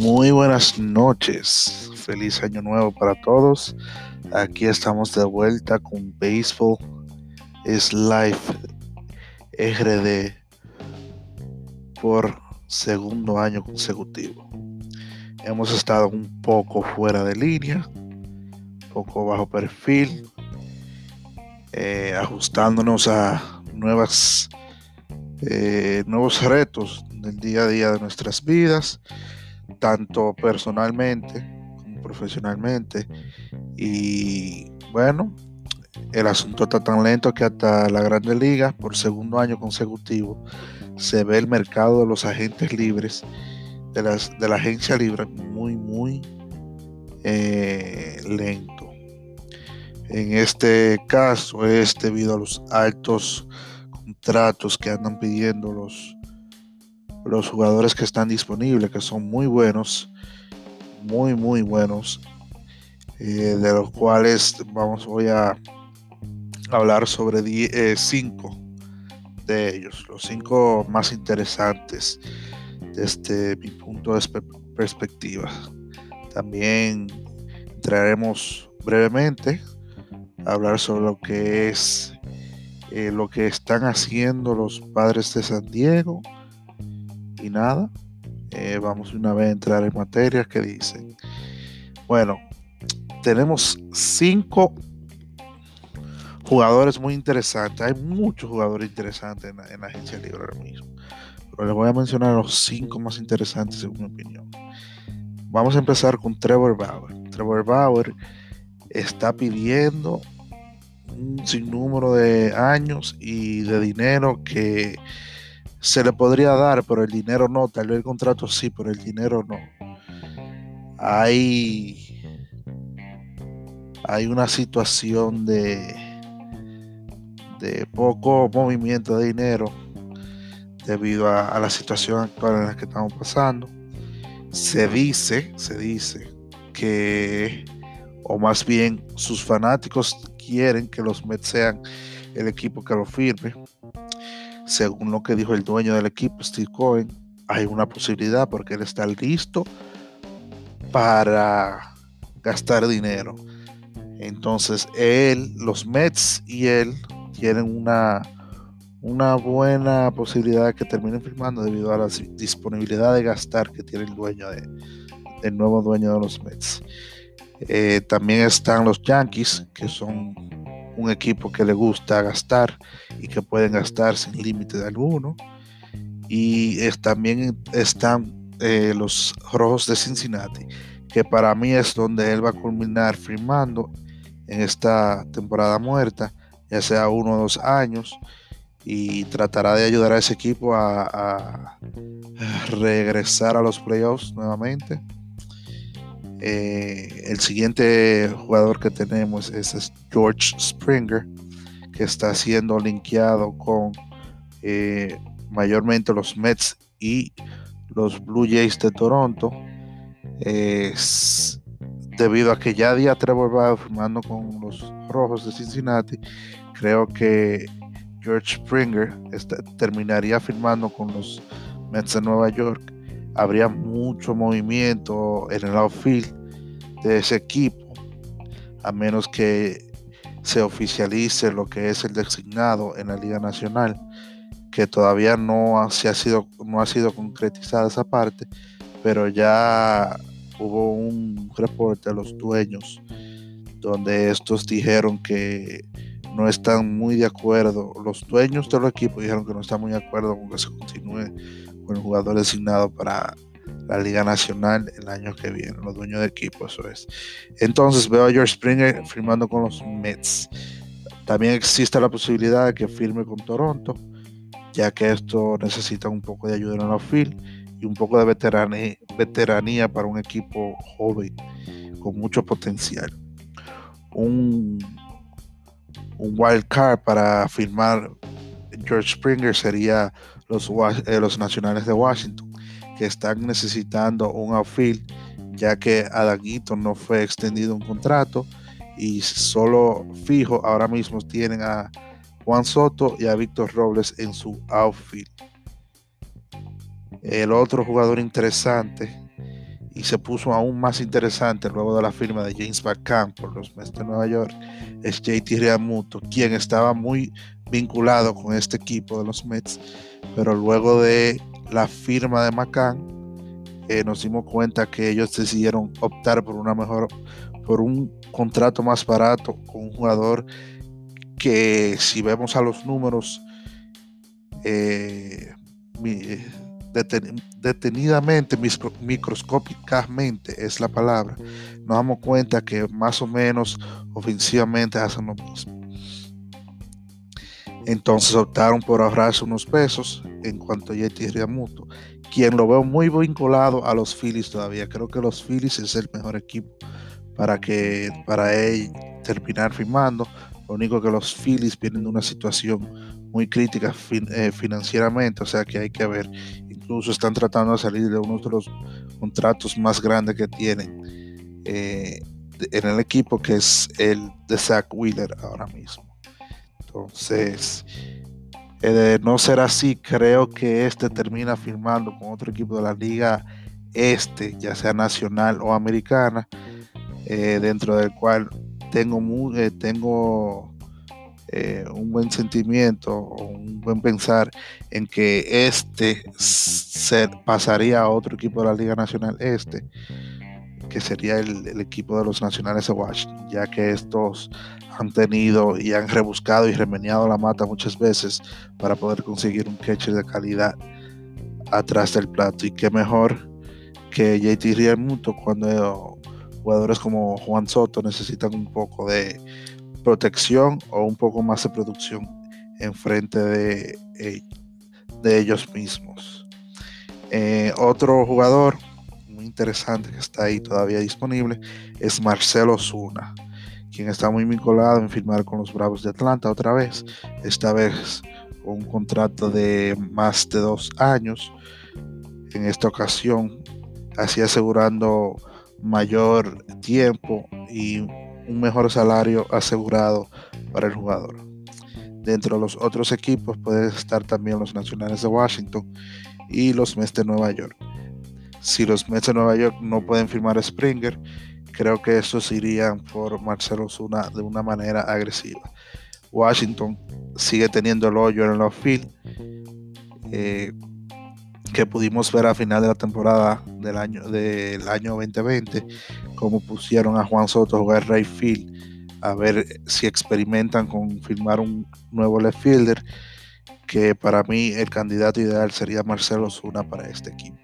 Muy buenas noches, feliz año nuevo para todos. Aquí estamos de vuelta con Baseball is Life RD por segundo año consecutivo. Hemos estado un poco fuera de línea, un poco bajo perfil, eh, ajustándonos a nuevas, eh, nuevos retos del día a día de nuestras vidas, tanto personalmente como profesionalmente. Y bueno, el asunto está tan lento que hasta la Grande Liga, por segundo año consecutivo, se ve el mercado de los agentes libres, de, las, de la agencia libre, muy, muy eh, lento. En este caso es debido a los altos contratos que andan pidiendo los, los jugadores que están disponibles, que son muy buenos, muy, muy buenos, eh, de los cuales vamos, a hablar sobre eh, cinco de ellos, los cinco más interesantes desde mi punto de perspectiva. También entraremos brevemente a hablar sobre lo que es eh, lo que están haciendo los padres de San Diego y nada, eh, vamos una vez a entrar en materia que dicen, bueno, tenemos cinco jugadores muy interesantes. Hay muchos jugadores interesantes en la, agencia libre ahora mismo. Pero les voy a mencionar los cinco más interesantes según mi opinión. Vamos a empezar con Trevor Bauer. Trevor Bauer está pidiendo un sinnúmero de años y de dinero que se le podría dar, pero el dinero no. Tal vez el contrato sí, pero el dinero no. Hay, hay una situación de, de poco movimiento de dinero debido a, la situación actual en la que estamos pasando. Se dice, se dice que, o más bien sus fanáticos quieren que los Mets sean el equipo que lo firme según lo que dijo el dueño del equipo, Steve Cohen, hay una posibilidad porque él está listo para gastar dinero. Entonces, él, los Mets y él tienen una, una buena posibilidad de que terminen firmando debido a la disponibilidad de gastar que tiene el dueño de, el nuevo dueño de los Mets. Eh, también están los Yankees, que son un equipo que le gusta gastar y que pueden gastar sin límite de alguno. Y también están eh, los Rojos de Cincinnati, que para mí es donde él va a culminar firmando en esta temporada muerta, ya sea uno o dos años, y tratará de ayudar a ese equipo a regresar a los playoffs nuevamente. Eh, el siguiente jugador que tenemos es, George Springer, que está siendo linkeado con eh, mayormente los Mets y los Blue Jays de Toronto. debido a que ya día Trevor va firmando con los Rojos de Cincinnati, creo que George Springer terminaría firmando con los Mets de Nueva York habría mucho movimiento en el outfield de ese equipo, a menos que se oficialice lo que es el designado en la Liga Nacional, que todavía no ha, sido, no ha sido concretizada esa parte, pero ya hubo un reporte de los dueños donde estos dijeron que no están muy de acuerdo, los dueños de los equipos dijeron que no están muy de acuerdo con que se continúe con el jugador designado para la Liga Nacional el año que viene, los dueños de equipo, eso es. Entonces veo a George Springer firmando con los Mets. También existe la posibilidad de que firme con Toronto, ya que esto necesita un poco de ayuda en el outfield y un poco de veteranía, veteranía para un equipo joven con mucho potencial. Un, un wild card para firmar George Springer sería los, eh, los Nacionales de Washington, que están necesitando un outfield, ya que Adaguito no fue extendido un contrato y solo fijo ahora mismo tienen a Juan Soto y a Víctor Robles en su outfield. El otro jugador interesante y se puso aún más interesante luego de la firma de James McCann por los Mets de Nueva York es JT Realmuto, quien estaba muy vinculado con este equipo de los Mets, pero luego de la firma de McCann eh, nos dimos cuenta que ellos decidieron optar por una mejor, por un contrato más barato con un jugador que si vemos a los números eh, detenidamente, microscópicamente es la palabra, nos damos cuenta que más o menos ofensivamente hacen lo mismo. Entonces optaron por ahorrarse unos pesos en cuanto a Yeti Riamuto, quien lo veo muy vinculado a los Phillies todavía. Creo que los Phillies es el mejor equipo para que para él terminar firmando. Lo único que los Phillies vienen de una situación muy crítica eh, financieramente, o sea que hay que ver incluso están tratando de salir de uno de los contratos más grandes que tienen eh, en el equipo, que es el de Zach Wheeler ahora mismo. Entonces, eh, de no ser así, creo que este termina firmando con otro equipo de la liga este, ya sea nacional o americana, eh, dentro del cual tengo, muy, tengo eh, un buen sentimiento un buen pensar en que este se pasaría a otro equipo de la Liga Nacional Este, que sería el, equipo de los Nacionales de Washington, ya que estos han tenido y han rebuscado y remeniado la mata muchas veces para poder conseguir un catcher de calidad atrás del plato. Y qué mejor que JT Realmuto cuando jugadores como Juan Soto necesitan un poco de protección o un poco más de producción en frente de, eh, de ellos mismos. Eh, otro jugador interesante que está ahí todavía disponible es Marcelo Zuna, quien está muy vinculado en firmar con los Bravos de Atlanta otra vez, esta vez con un contrato de más de dos años. En esta ocasión, así asegurando mayor tiempo y un mejor salario asegurado para el jugador. Dentro de los otros equipos pueden estar también los Nacionales de Washington y los Mets de Nueva York. Si los Mets de Nueva York no pueden firmar a Springer, creo que estos irían por Marcelo Zuna de una manera agresiva. Washington sigue teniendo el hoyo en el outfield eh, que pudimos ver a final de la temporada del año, del año 2020 como pusieron a Juan Soto a jugar right field, a ver si experimentan con firmar un nuevo left fielder, que para mí el candidato ideal sería Marcelo Zuna para este equipo.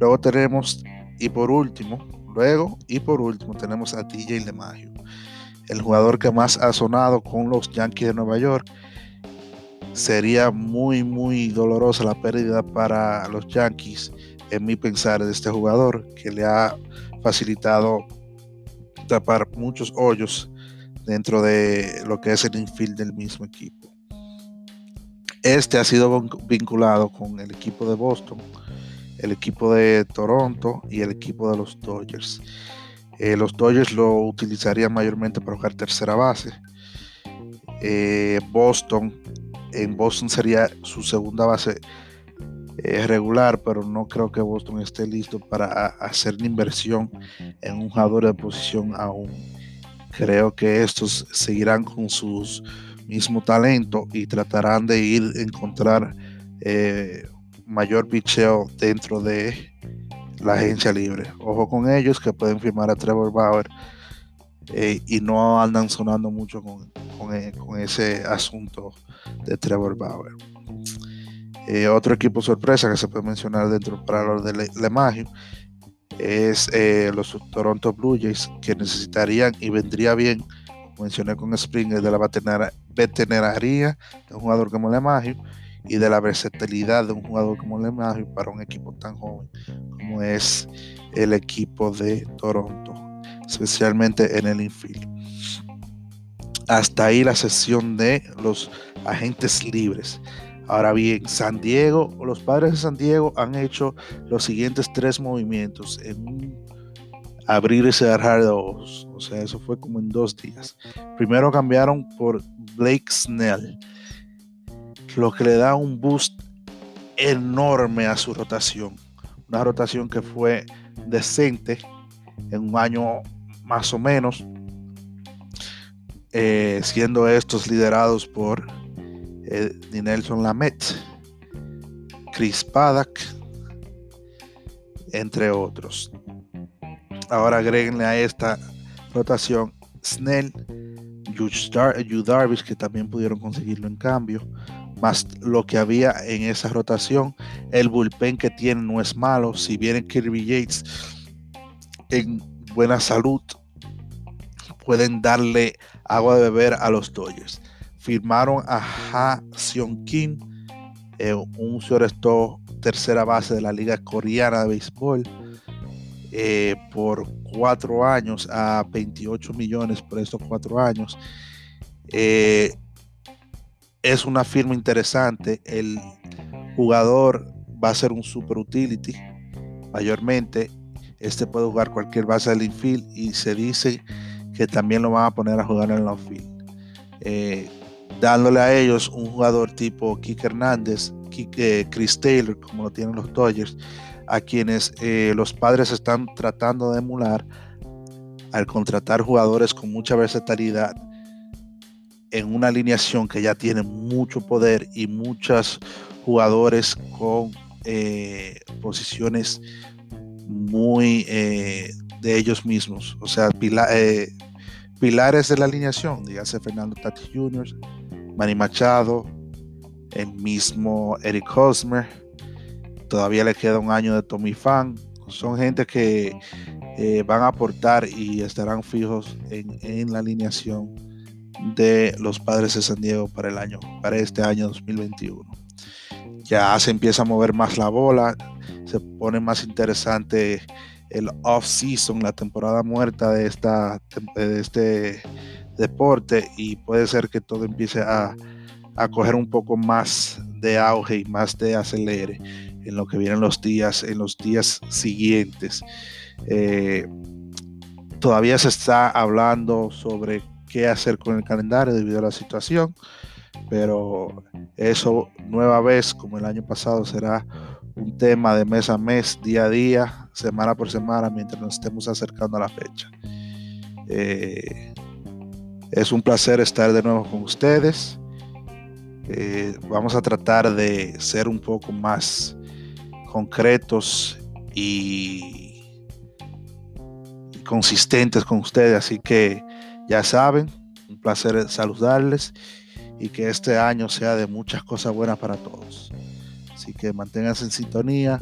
Luego tenemos, y por último, luego y por último tenemos a TJ LeMahieu, el jugador que más ha sonado con los Yankees de Nueva York. Sería muy, muy dolorosa la pérdida para los Yankees, en mi pensar, de este jugador que le ha facilitado tapar muchos hoyos dentro de lo que es el infield del mismo equipo. Este ha sido vinculado con el equipo de Boston, el equipo de Toronto y el equipo de los Dodgers. Eh, los Dodgers lo utilizarían mayormente para jugar tercera base. Eh, Boston, en Boston sería su segunda base es regular, pero no creo que Boston esté listo para hacer una inversión en un jugador de posición aún. Creo que estos seguirán con su mismo talento y tratarán de ir a encontrar eh, mayor picheo dentro de la agencia libre. Ojo con ellos que pueden firmar a Trevor Bauer eh, y no andan sonando mucho con, con, eh, ese asunto de Trevor Bauer. Eh, otro equipo sorpresa que se puede mencionar dentro para los de LeMahieu es eh, los Toronto Blue Jays que necesitarían y vendría bien, mencioné con Springer, de la veterinaria de un jugador como LeMahieu y de la versatilidad de un jugador como LeMahieu para un equipo tan joven como es el equipo de Toronto, especialmente en el infield. Hasta ahí la sesión de los agentes libres. Ahora bien, San Diego, los padres de San Diego han hecho los siguientes tres movimientos en un abrir y cerrar de ojos. O sea, eso fue como en dos días. Primero cambiaron por Blake Snell, lo que le da un boost enorme a su rotación. Una rotación que fue decente en un año más o menos, eh, siendo estos liderados por eh, Nelson Lamet, Chris Paddock, entre otros. Ahora agreguenle a esta rotación Snell, Yu Darvish, que también pudieron conseguirlo en cambio, más lo que había en esa rotación. El bullpen que tienen no es malo. Si vienen Kirby Yates en buena salud, pueden darle agua de beber a los Dodgers. Firmaron a Ha Seon Kim, eh, un shortstop tercera base de la Liga Coreana de Béisbol, eh, por cuatro años a 28 millones por estos cuatro años. Eh, es una firma interesante. El jugador va a ser un super utility. Mayormente, este puede jugar cualquier base del infield y se dice que también lo van a poner a jugar en el outfield. Eh, dándole a ellos un jugador tipo Kike Hernández, Kike, Chris Taylor, como lo tienen los Dodgers, a quienes eh, los padres están tratando de emular al contratar jugadores con mucha versatilidad en una alineación que ya tiene mucho poder y muchos jugadores con eh, posiciones muy eh, de ellos mismos, o sea, eh, pilares de la alineación, dígase Fernando Tati Jr., Manny Machado, el mismo Eric Hosmer, todavía le queda un año de Tommy Fan, son gente que van a aportar y estarán fijos en, en la alineación de los padres de San Diego para el año, para este año 2021. Ya se empieza a mover más la bola, se pone más interesante el off-season, la temporada muerta de, esta, de este deporte y puede ser que todo empiece a, a coger un poco más de auge y más de acelere en lo que vienen los días, en los días siguientes. Eh, todavía se está hablando sobre qué hacer con el calendario debido a la situación, pero eso nueva vez, como el año pasado, será un tema de mes a mes, día a día, semana por semana, mientras nos estemos acercando a la fecha. Eh, es un placer estar de nuevo con ustedes. Eh, vamos a tratar de ser un poco más concretos y, consistentes con ustedes, así que ya saben, un placer saludarles y que este año sea de muchas cosas buenas para todos. Así que manténganse en sintonía,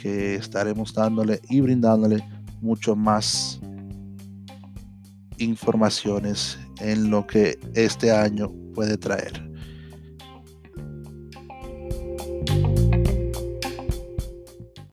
que estaremos dándole y brindándole mucho más informaciones en lo que este año puede traer.